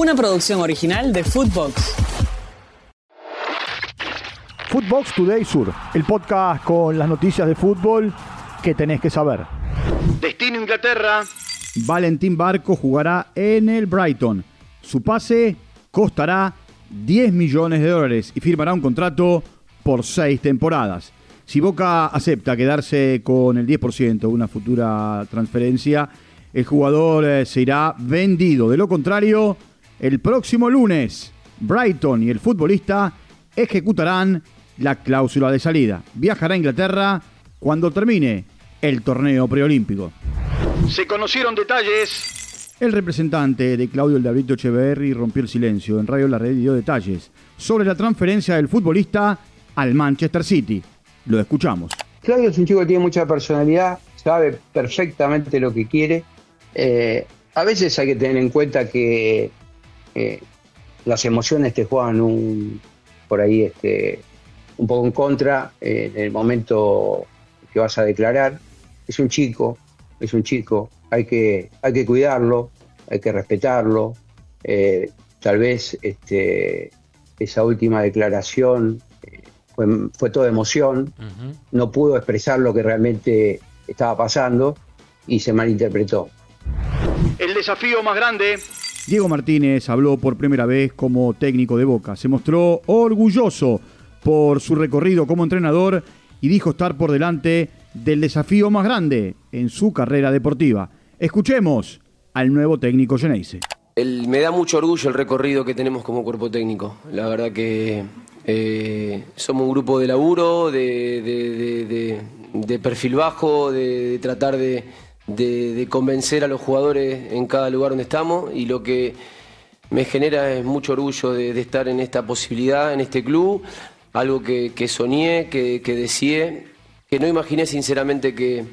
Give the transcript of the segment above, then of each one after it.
Una producción original de Footbox. Footbox Today Sur, el podcast con las noticias de fútbol que tenés que saber. Destino Inglaterra. Valentín Barco jugará en el Brighton. Su pase costará 10 millones de dólares y firmará un contrato por seis temporadas. Si Boca acepta quedarse con el 10% de una futura transferencia, el jugador eh, se irá vendido. De lo contrario, el próximo lunes, Brighton y el futbolista ejecutarán la cláusula de salida. Viajará a Inglaterra cuando termine el torneo preolímpico. Se conocieron detalles. El representante de Claudio El David Echeverri rompió el silencio en Radio La Red y dio detalles sobre la transferencia del futbolista al Manchester City. Lo escuchamos. Claudio es un chico que tiene mucha personalidad, sabe perfectamente lo que quiere. Eh, a veces hay que tener en cuenta que eh, las emociones te juegan un, por ahí este, un poco en contra eh, en el momento que vas a declarar. Es un chico, es un chico, hay que, hay que cuidarlo, hay que respetarlo. tal vez este, esa última declaración fue, fue toda emoción, no pudo expresar lo que realmente estaba pasando y se malinterpretó. El desafío más grande. Diego Martínez habló por primera vez como técnico de Boca. Se mostró orgulloso por su recorrido como entrenador y dijo estar por delante del desafío más grande en su carrera deportiva. Escuchemos al nuevo técnico Geneise. me da mucho orgullo el recorrido que tenemos como cuerpo técnico. La verdad que eh, somos un grupo de laburo, de, perfil bajo, de, tratar de, convencer a los jugadores en cada lugar donde estamos y lo que me genera es mucho orgullo de, estar en esta posibilidad, en este club, algo que, soñé, que, deseé, que no imaginé sinceramente que,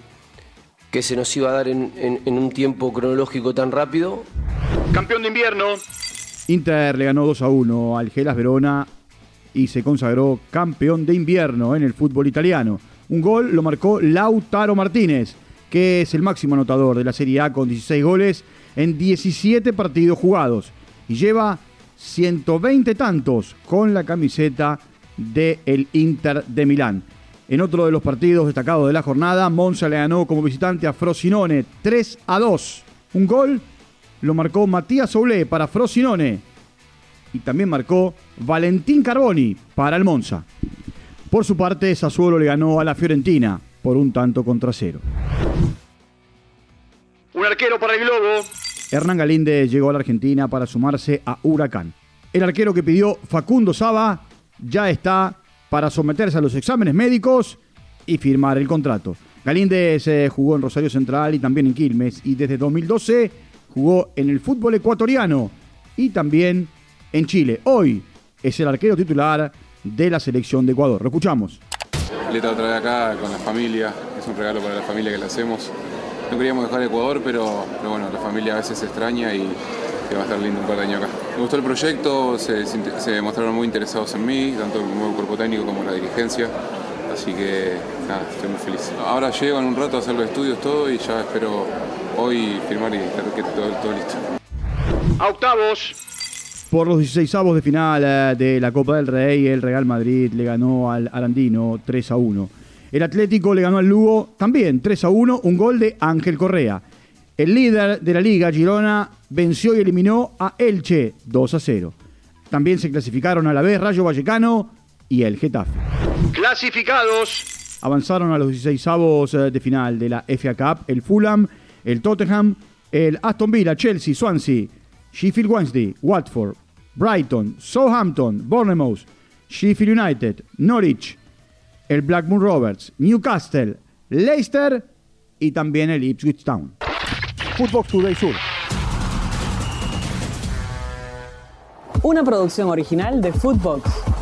que se nos iba a dar en, en un tiempo cronológico tan rápido. Campeón de invierno. Inter le ganó 2 a 1 al Gelas Verona y se consagró campeón de invierno en el fútbol italiano. Un gol lo marcó Lautaro Martínez, que es el máximo anotador de la Serie A con 16 goles en 17 partidos jugados y lleva 120 tantos con la camiseta del el Inter de Milán. En otro de los partidos destacados de la jornada, Monza le ganó como visitante a Frosinone 3 a 2. Un gol lo marcó Matías Soule para Frosinone, y también marcó Valentín Carboni para el Monza. Por su parte, Sassuolo le ganó a la Fiorentina por un tanto contra cero. Arquero para el Globo. Hernán Galíndez llegó a la Argentina para sumarse a Huracán. El arquero que pidió Facundo Saba ya está para someterse a los exámenes médicos y firmar el contrato. Galíndez eh, jugó en Rosario Central y también en Quilmes y desde 2012 jugó en el fútbol ecuatoriano y también en Chile. Hoy es el arquero titular de la selección de Ecuador. Lo escuchamos. Leta otra vez acá con la familia, es un regalo para la familia que le hacemos. No queríamos dejar Ecuador, pero, bueno, la familia a veces se extraña y, va a estar lindo un par de años acá. Me gustó el proyecto, se, se mostraron muy interesados en mí, tanto el nuevo cuerpo técnico como la dirigencia. Así que nada, estoy muy feliz. Ahora llego en un rato a hacer los estudios todo y ya espero hoy firmar y estar todo, todo listo. A octavos, por los 16 avos de final eh, de la Copa del Rey, el Real Madrid le ganó al Arandino 3 a 1. El Atlético le ganó al Lugo también 3 a 1, un gol de Ángel Correa. El líder de la liga, Girona, venció y eliminó a Elche 2 a 0. También se clasificaron a la vez Rayo Vallecano y el Getafe. Clasificados. Avanzaron a los 16 avos eh, de final de la FA Cup el Fulham, el Tottenham, el Aston Villa, Chelsea, Swansea, Sheffield Wednesday, Watford, Brighton, Southampton, Bournemouth, Sheffield United, Norwich, el Blackburn Rovers, Newcastle, Leicester y también el Ipswich Town. Footbox Today Sur. Una producción original de Footbox.